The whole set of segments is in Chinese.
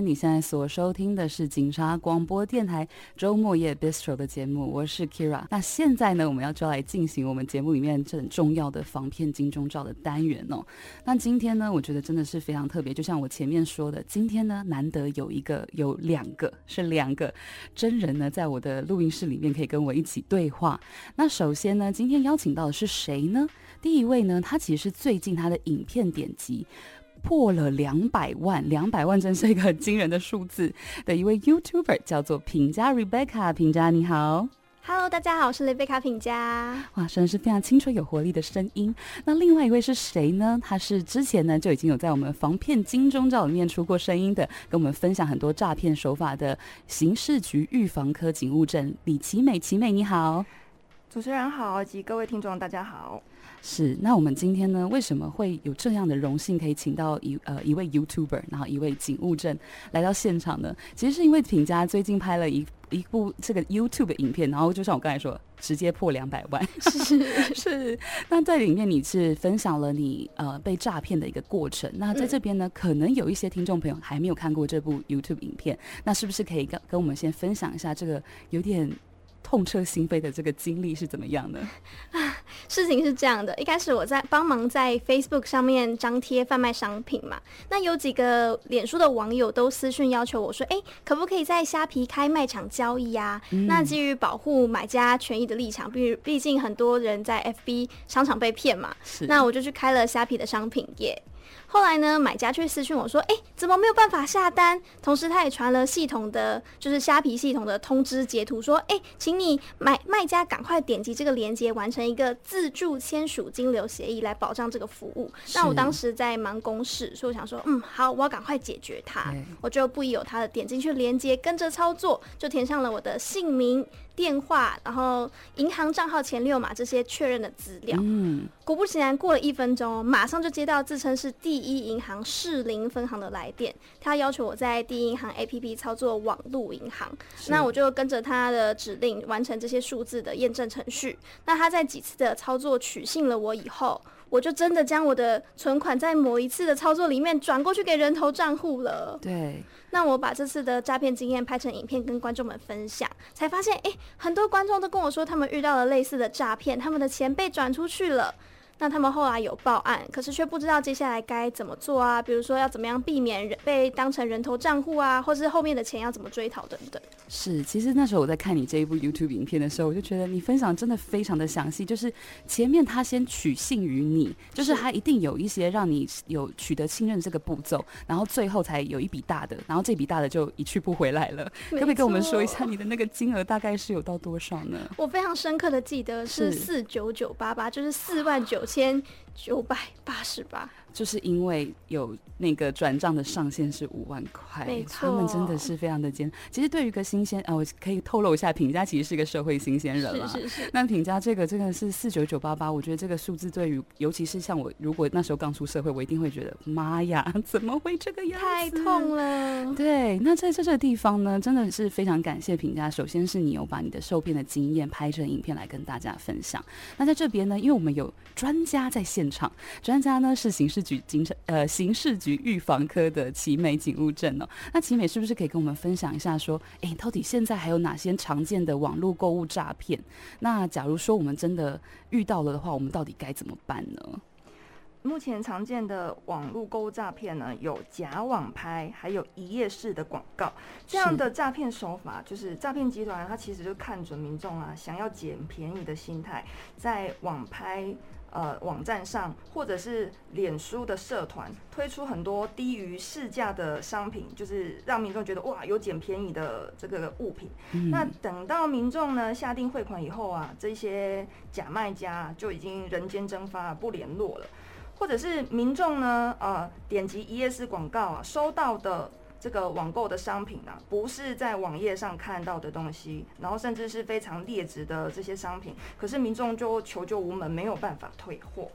你现在所收听的是警察广播电台周末夜 Bistro 的节目，我是 Kira。那现在呢，我们要就来进行我们节目里面很重要的防骗金钟罩的单元哦。那今天呢，我觉得真的是非常特别，就像我前面说的，今天呢，难得有一个有两个是两个真人呢，在我的录音室里面可以跟我一起对话。那首先呢，今天邀请到的是谁呢？第一位呢，他其实是最近他的影片点击。破了两百万，两百万真是一个很惊人的数字的一位 YouTuber，叫做品家 Rebecca。品家你好，Hello，大家好，我是 Rebecca 品家。哇，真的是非常青春有活力的声音。那另外一位是谁呢？他是之前呢就已经有在我们防骗金钟罩里面出过声音的，跟我们分享很多诈骗手法的刑事局预防科警务证李奇美。奇美你好，主持人好，及各位听众大家好。是，那我们今天呢，为什么会有这样的荣幸，可以请到一呃一位 YouTuber，然后一位警务证来到现场呢？其实是因为品家最近拍了一一部这个 YouTube 影片，然后就像我刚才说，直接破两百万。是 是。那在里面你是分享了你呃被诈骗的一个过程。那在这边呢，可能有一些听众朋友还没有看过这部 YouTube 影片，那是不是可以跟跟我们先分享一下这个有点？痛彻心扉的这个经历是怎么样的？啊，事情是这样的，一开始我在帮忙在 Facebook 上面张贴贩卖商品嘛，那有几个脸书的网友都私讯要求我说，哎、欸，可不可以在虾皮开卖场交易啊？嗯、那基于保护买家权益的立场，毕毕竟很多人在 FB 商场被骗嘛，是那我就去开了虾皮的商品页。后来呢，买家却私讯我说：“哎，怎么没有办法下单？”同时，他也传了系统的，就是虾皮系统的通知截图，说：“哎，请你买卖家赶快点击这个链接，完成一个自助签署金流协议来保障这个服务。”那我当时在忙公事，所以我想说：“嗯，好，我要赶快解决它。”我就不疑有他的点进去链接，跟着操作，就填上了我的姓名。电话，然后银行账号前六码这些确认的资料。嗯，果不其然，过了一分钟，马上就接到自称是第一银行士林分行的来电，他要求我在第一银行 APP 操作网路银行。那我就跟着他的指令完成这些数字的验证程序。那他在几次的操作取信了我以后，我就真的将我的存款在某一次的操作里面转过去给人头账户了。对。那我把这次的诈骗经验拍成影片跟观众们分享，才发现，哎，很多观众都跟我说他们遇到了类似的诈骗，他们的钱被转出去了。那他们后来有报案，可是却不知道接下来该怎么做啊？比如说要怎么样避免人被当成人头账户啊，或是后面的钱要怎么追讨等等。是，其实那时候我在看你这一部 YouTube 影片的时候，我就觉得你分享真的非常的详细。就是前面他先取信于你，就是他一定有一些让你有取得信任这个步骤，然后最后才有一笔大的，然后这笔大的就一去不回来了。可不可以跟我们说一下你的那个金额大概是有到多少呢？我非常深刻的记得是四九九八八，就是四万九千九百八十八。就是因为有那个转账的上限是五万块，他们真的是非常的艰。其实对于一个新鲜啊，我可以透露一下，品家其实是一个社会新鲜人了。是是是。那品家这个真的是四九九八八，我觉得这个数字对于，尤其是像我，如果那时候刚出社会，我一定会觉得妈呀，怎么会这个样子？太痛了。对，那在这个地方呢，真的是非常感谢品家。首先是你有把你的受骗的经验拍成影片来跟大家分享。那在这边呢，因为我们有专家在现场，专家呢是刑事局警察呃刑事局预防科的奇美警务证哦，那奇美是不是可以跟我们分享一下说，哎，到底现在还有哪些常见的网络购物诈骗？那假如说我们真的遇到了的话，我们到底该怎么办呢？目前常见的网络购物诈骗呢，有假网拍，还有一页式的广告。这样的诈骗手法，就是诈骗集团它其实就看准民众啊想要捡便宜的心态，在网拍。呃，网站上或者是脸书的社团推出很多低于市价的商品，就是让民众觉得哇，有捡便宜的这个物品。嗯、那等到民众呢下定汇款以后啊，这些假卖家就已经人间蒸发，不联络了。或者是民众呢，呃，点击一页式广告啊，收到的。这个网购的商品啊，不是在网页上看到的东西，然后甚至是非常劣质的这些商品，可是民众就求救无门，没有办法退货。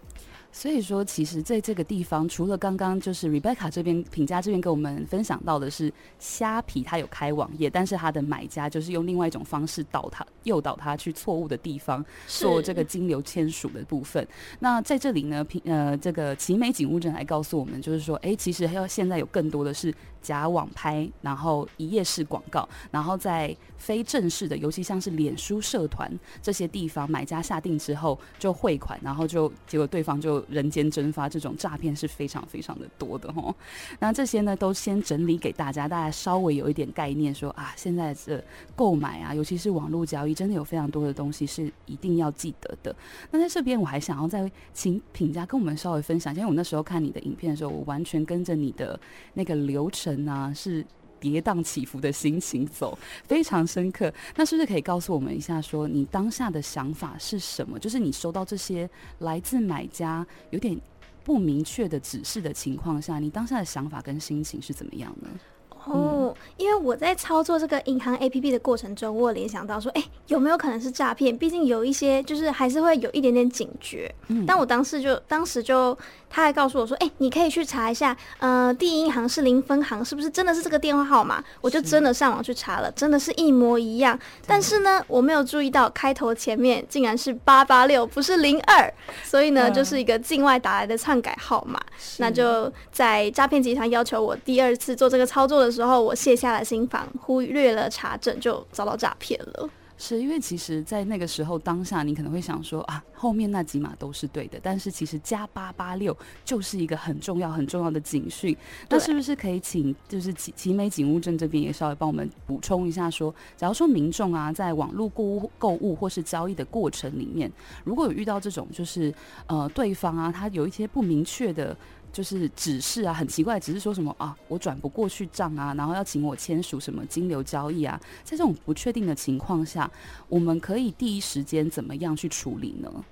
所以说，其实在这个地方，除了刚刚就是 Rebecca 这边品家这边跟我们分享到的是虾皮，它有开网页，但是它的买家就是用另外一种方式导他诱导他去错误的地方做这个金流签署的部分。那在这里呢，品呃这个奇美警务证来告诉我们，就是说，哎，其实还要现在有更多的是假网拍，然后一页式广告，然后在非正式的，尤其像是脸书社团这些地方，买家下定之后就汇款，然后就结果对方就。人间蒸发，这种诈骗是非常非常的多的哦。那这些呢，都先整理给大家，大家稍微有一点概念说，说啊，现在的购买啊，尤其是网络交易，真的有非常多的东西是一定要记得的。那在这边，我还想要再请品家跟我们稍微分享，因为我那时候看你的影片的时候，我完全跟着你的那个流程啊，是。跌宕起伏的心情走，非常深刻。那是不是可以告诉我们一下，说你当下的想法是什么？就是你收到这些来自买家有点不明确的指示的情况下，你当下的想法跟心情是怎么样呢？哦，因为我在操作这个银行 APP 的过程中，我联想到说，哎、欸，有没有可能是诈骗？毕竟有一些就是还是会有一点点警觉。嗯，但我当时就当时就。他还告诉我说：“哎、欸，你可以去查一下，呃，第一银行是零分行是不是真的是这个电话号码？我就真的上网去查了，真的是一模一样。但是呢，我没有注意到开头前面竟然是八八六，不是零二，所以呢，就是一个境外打来的篡改号码。那就在诈骗集团要求我第二次做这个操作的时候，我卸下了新房，忽略了查证，就遭到诈骗了。”是因为其实，在那个时候当下，你可能会想说啊，后面那几码都是对的，但是其实加八八六就是一个很重要很重要的警讯。那是不是可以请就是奇奇美警务证这边也稍微帮我们补充一下说，说假如说民众啊，在网络购物购物或是交易的过程里面，如果有遇到这种就是呃对方啊，他有一些不明确的。就是指示啊，很奇怪，只是说什么啊，我转不过去账啊，然后要请我签署什么金流交易啊，在这种不确定的情况下，我们可以第一时间怎么样去处理呢？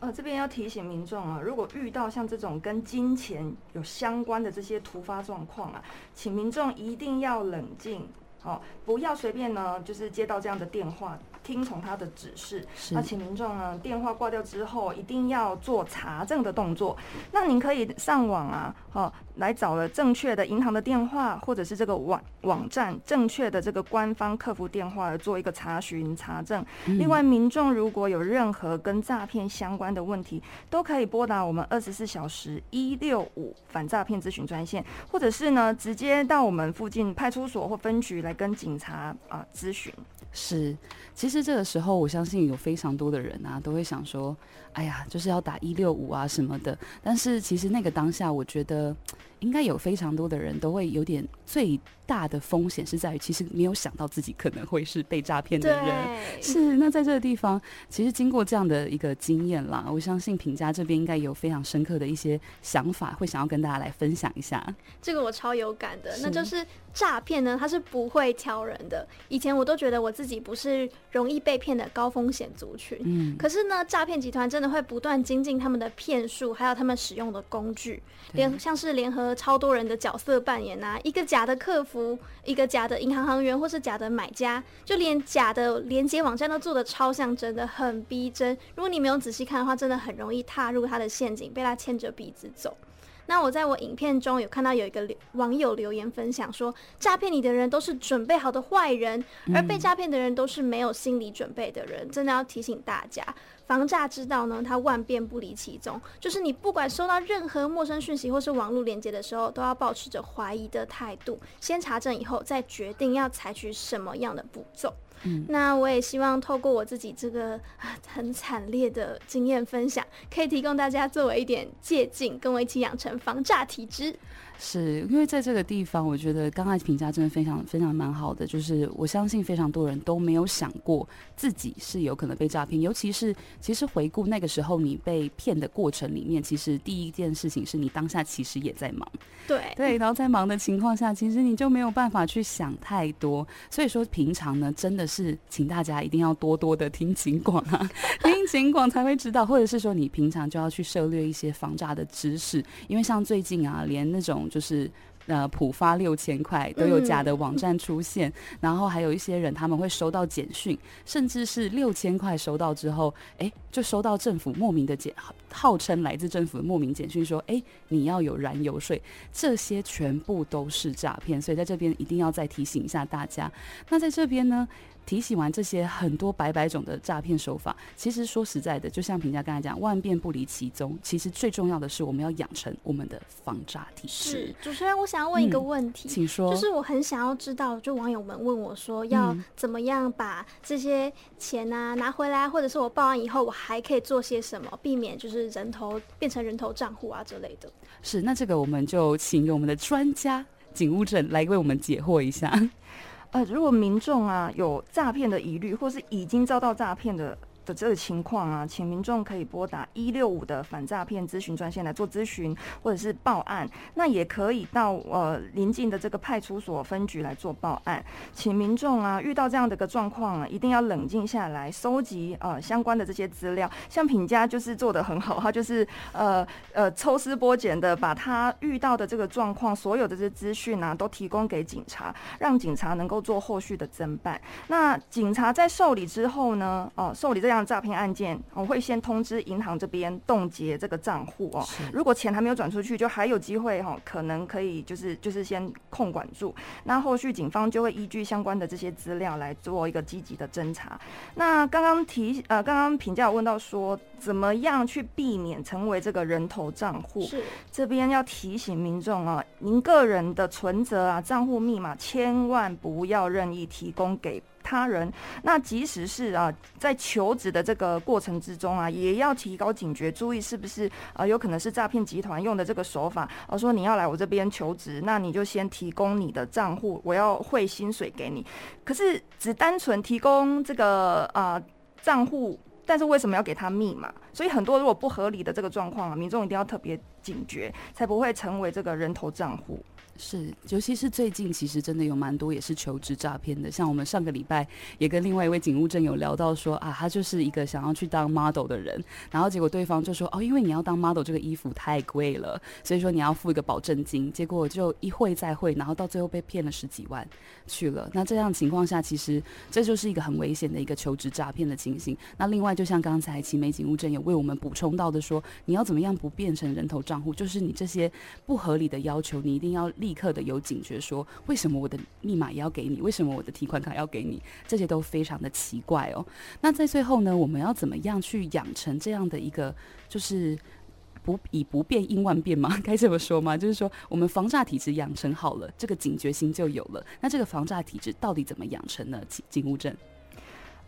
呃，这边要提醒民众啊，如果遇到像这种跟金钱有相关的这些突发状况啊，请民众一定要冷静，哦，不要随便呢，就是接到这样的电话。听从他的指示，那请民众呢，电话挂掉之后，一定要做查证的动作。那您可以上网啊，哦，来找了正确的银行的电话，或者是这个网网站正确的这个官方客服电话来做一个查询查证。另外，民众如果有任何跟诈骗相关的问题，都可以拨打我们二十四小时一六五反诈骗咨询专线，或者是呢，直接到我们附近派出所或分局来跟警察啊咨询。是，其实这个时候，我相信有非常多的人啊，都会想说，哎呀，就是要打一六五啊什么的。但是其实那个当下，我觉得。应该有非常多的人都会有点最大的风险是在于，其实没有想到自己可能会是被诈骗的人。是，那在这个地方，其实经过这样的一个经验啦，我相信品家这边应该有非常深刻的一些想法，会想要跟大家来分享一下。这个我超有感的，那就是诈骗呢，它是不会挑人的。以前我都觉得我自己不是容易被骗的高风险族群，嗯，可是呢，诈骗集团真的会不断精进他们的骗术，还有他们使用的工具，连像是联合。超多人的角色扮演啊，一个假的客服，一个假的银行行员，或是假的买家，就连假的连接网站都做的超像真的，很逼真。如果你没有仔细看的话，真的很容易踏入他的陷阱，被他牵着鼻子走。那我在我影片中有看到有一个网友留言分享说，诈骗你的人都是准备好的坏人，而被诈骗的人都是没有心理准备的人。真的要提醒大家。防诈之道呢，它万变不离其宗，就是你不管收到任何陌生讯息或是网络连接的时候，都要保持着怀疑的态度，先查证以后再决定要采取什么样的步骤。那我也希望透过我自己这个很惨烈的经验分享，可以提供大家作为一点借鉴，跟我一起养成防诈体质。是因为在这个地方，我觉得刚才评价真的非常非常蛮好的，就是我相信非常多人都没有想过自己是有可能被诈骗，尤其是其实回顾那个时候你被骗的过程里面，其实第一件事情是你当下其实也在忙，对对，然后在忙的情况下，其实你就没有办法去想太多，所以说平常呢，真的是请大家一定要多多的听警广啊，听警广才会知道，或者是说你平常就要去涉猎一些防诈的知识，因为像最近啊，连那种。就是呃浦发六千块，都有假的网站出现，嗯、然后还有一些人他们会收到简讯，甚至是六千块收到之后，哎，就收到政府莫名的简，号称来自政府的莫名简讯说，哎，你要有燃油税，这些全部都是诈骗，所以在这边一定要再提醒一下大家。那在这边呢？提醒完这些很多百百种的诈骗手法，其实说实在的，就像评价刚才讲，万变不离其宗。其实最重要的是，我们要养成我们的防诈体质。是主持人，我想要问一个问题，嗯，请说。就是我很想要知道，就网友们问我说，要怎么样把这些钱啊拿回来，或者是我报案以后，我还可以做些什么，避免就是人头变成人头账户啊之类的。是，那这个我们就请我们的专家警务证来为我们解惑一下。呃，如果民众啊有诈骗的疑虑，或是已经遭到诈骗的。的这个情况啊，请民众可以拨打一六五的反诈骗咨询专线来做咨询或者是报案。那也可以到呃邻近的这个派出所分局来做报案。请民众啊遇到这样的一个状况啊，一定要冷静下来，收集呃相关的这些资料。像品家就是做得很好，他就是呃呃抽丝剥茧的把他遇到的这个状况所有的这些资讯啊都提供给警察，让警察能够做后续的侦办。那警察在受理之后呢，哦、受理这样诈骗案件，我会先通知银行这边冻结这个账户哦。如果钱还没有转出去，就还有机会哈，可能可以就是就是先控管住。那后续警方就会依据相关的这些资料来做一个积极的侦查。那刚刚提呃，刚刚评价问到说，怎么样去避免成为这个人头账户？是这边要提醒民众啊，您个人的存折啊、账户密码千万不要任意提供给。他人，那即使是啊，在求职的这个过程之中啊，也要提高警觉，注意是不是啊，有可能是诈骗集团用的这个手法。而说你要来我这边求职，那你就先提供你的账户，我要汇薪水给你。可是只单纯提供这个啊账户，但是为什么要给他密码？所以很多如果不合理的这个状况啊，民众一定要特别警觉，才不会成为这个人头账户。是，尤其是最近，其实真的有蛮多也是求职诈骗的。像我们上个礼拜也跟另外一位警务证有聊到说啊，他就是一个想要去当 model 的人，然后结果对方就说哦，因为你要当 model 这个衣服太贵了，所以说你要付一个保证金。结果就一会再会，然后到最后被骗了十几万去了。那这样情况下，其实这就是一个很危险的一个求职诈骗的情形。那另外，就像刚才奇美警务证也为我们补充到的说，你要怎么样不变成人头账户？就是你这些不合理的要求，你一定要立刻的有警觉，说为什么我的密码也要给你？为什么我的提款卡要给你？这些都非常的奇怪哦。那在最后呢，我们要怎么样去养成这样的一个，就是不以不变应万变吗？该这么说吗？就是说，我们防诈体质养成好了，这个警觉心就有了。那这个防诈体质到底怎么养成呢？警警务证。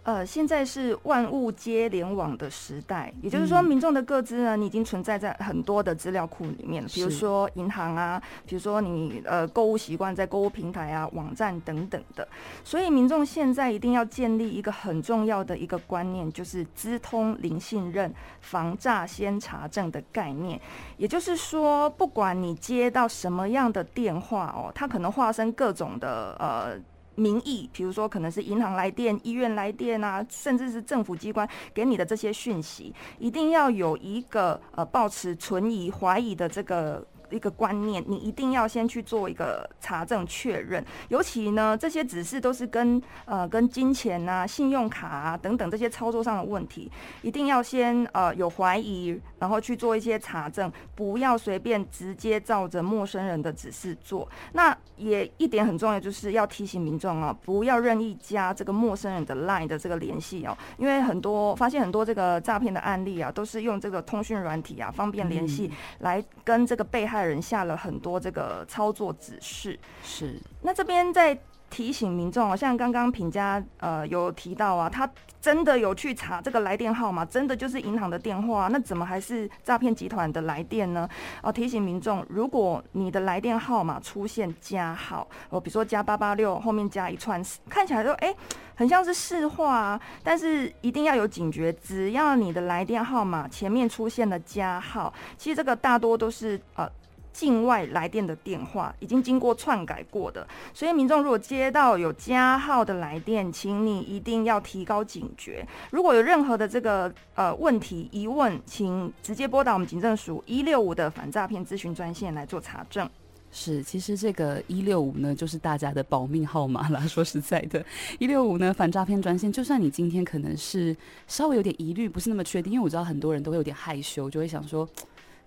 呃，现在是万物皆联网的时代，也就是说，民众的个资呢，你已经存在在很多的资料库里面，比如说银行啊，比如说你呃购物习惯在购物平台啊、网站等等的，所以民众现在一定要建立一个很重要的一个观念，就是资通零信任、防诈先查证的概念。也就是说，不管你接到什么样的电话哦，它可能化身各种的呃。名义，比如说可能是银行来电、医院来电啊，甚至是政府机关给你的这些讯息，一定要有一个呃，保持存疑、怀疑的这个。一个观念，你一定要先去做一个查证确认，尤其呢，这些指示都是跟呃跟金钱啊、信用卡啊等等这些操作上的问题，一定要先呃有怀疑，然后去做一些查证，不要随便直接照着陌生人的指示做。那也一点很重要，就是要提醒民众啊，不要任意加这个陌生人的 LINE 的这个联系哦，因为很多发现很多这个诈骗的案例啊，都是用这个通讯软体啊，方便联系来跟这个被害人下了很多这个操作指示，是。那这边在提醒民众啊，像刚刚品家呃有提到啊，他真的有去查这个来电号码，真的就是银行的电话，那怎么还是诈骗集团的来电呢？哦，提醒民众，如果你的来电号码出现加号，哦，比如说加八八六后面加一串，看起来就哎、欸，很像是市话啊，但是一定要有警觉，只要你的来电号码前面出现了加号，其实这个大多都是呃。境外来电的电话已经经过篡改过的，所以民众如果接到有加号的来电，请你一定要提高警觉。如果有任何的这个呃问题疑问，请直接拨打我们警政署一六五的反诈骗咨询专线来做查证。是，其实这个一六五呢，就是大家的保命号码啦。说实在的，一六五呢，反诈骗专线，就算你今天可能是稍微有点疑虑，不是那么确定，因为我知道很多人都会有点害羞，就会想说。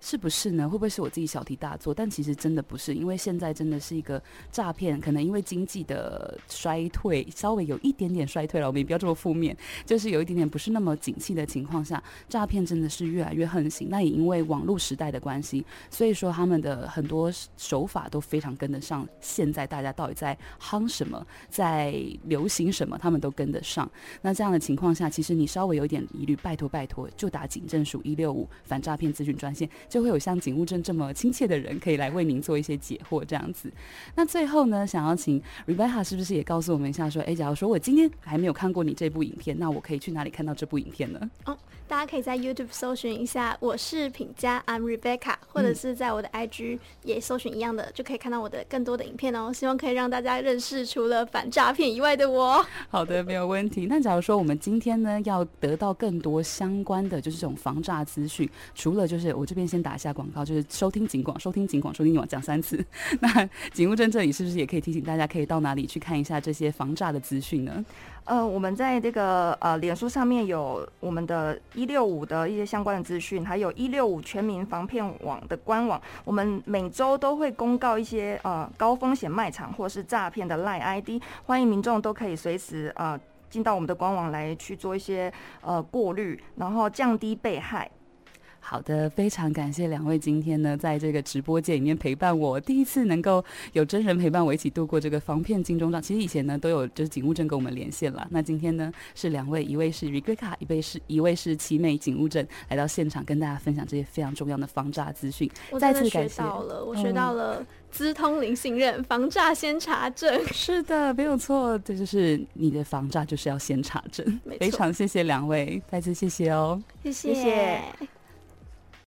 是不是呢？会不会是我自己小题大做？但其实真的不是，因为现在真的是一个诈骗，可能因为经济的衰退，稍微有一点点衰退了，我们也不要这么负面，就是有一点点不是那么景气的情况下，诈骗真的是越来越横行。那也因为网络时代的关系，所以说他们的很多手法都非常跟得上现在大家到底在夯什么，在流行什么，他们都跟得上。那这样的情况下，其实你稍微有一点疑虑，拜托拜托，就打警政署一六五反诈骗咨询专线。就会有像警务证这么亲切的人可以来为您做一些解惑，这样子。那最后呢，想要请 Rebecca 是不是也告诉我们一下，说，哎，假如说我今天还没有看过你这部影片，那我可以去哪里看到这部影片呢？哦，大家可以在 YouTube 搜寻一下，我是品家，I'm Rebecca，或者是在我的 IG 也搜寻一样的，嗯、就可以看到我的更多的影片哦。希望可以让大家认识除了反诈骗以外的我。好的，没有问题。那假如说我们今天呢，要得到更多相关的就是这种防诈资讯，除了就是我这边先打一下。广告就是收听警广，收听警广，收听警广，讲三次。那警务证这里是不是也可以提醒大家，可以到哪里去看一下这些防诈的资讯呢？呃，我们在这个呃脸书上面有我们的一六五的一些相关的资讯，还有一六五全民防骗网的官网。我们每周都会公告一些呃高风险卖场或是诈骗的赖 ID，欢迎民众都可以随时呃进到我们的官网来去做一些呃过滤，然后降低被害。好的，非常感谢两位今天呢，在这个直播间里面陪伴我，第一次能够有真人陪伴我一起度过这个防骗金钟罩。其实以前呢都有就是警务证跟我们连线了，那今天呢是两位，一位是 Rebecca，一位是一位是奇美警务证来到现场跟大家分享这些非常重要的防诈资讯。我再次感谢，到了，我学到了资通零信任，防诈先查证。是的，没有错，这就是你的防诈就是要先查证。非常谢谢两位，再次谢谢哦，谢谢。谢谢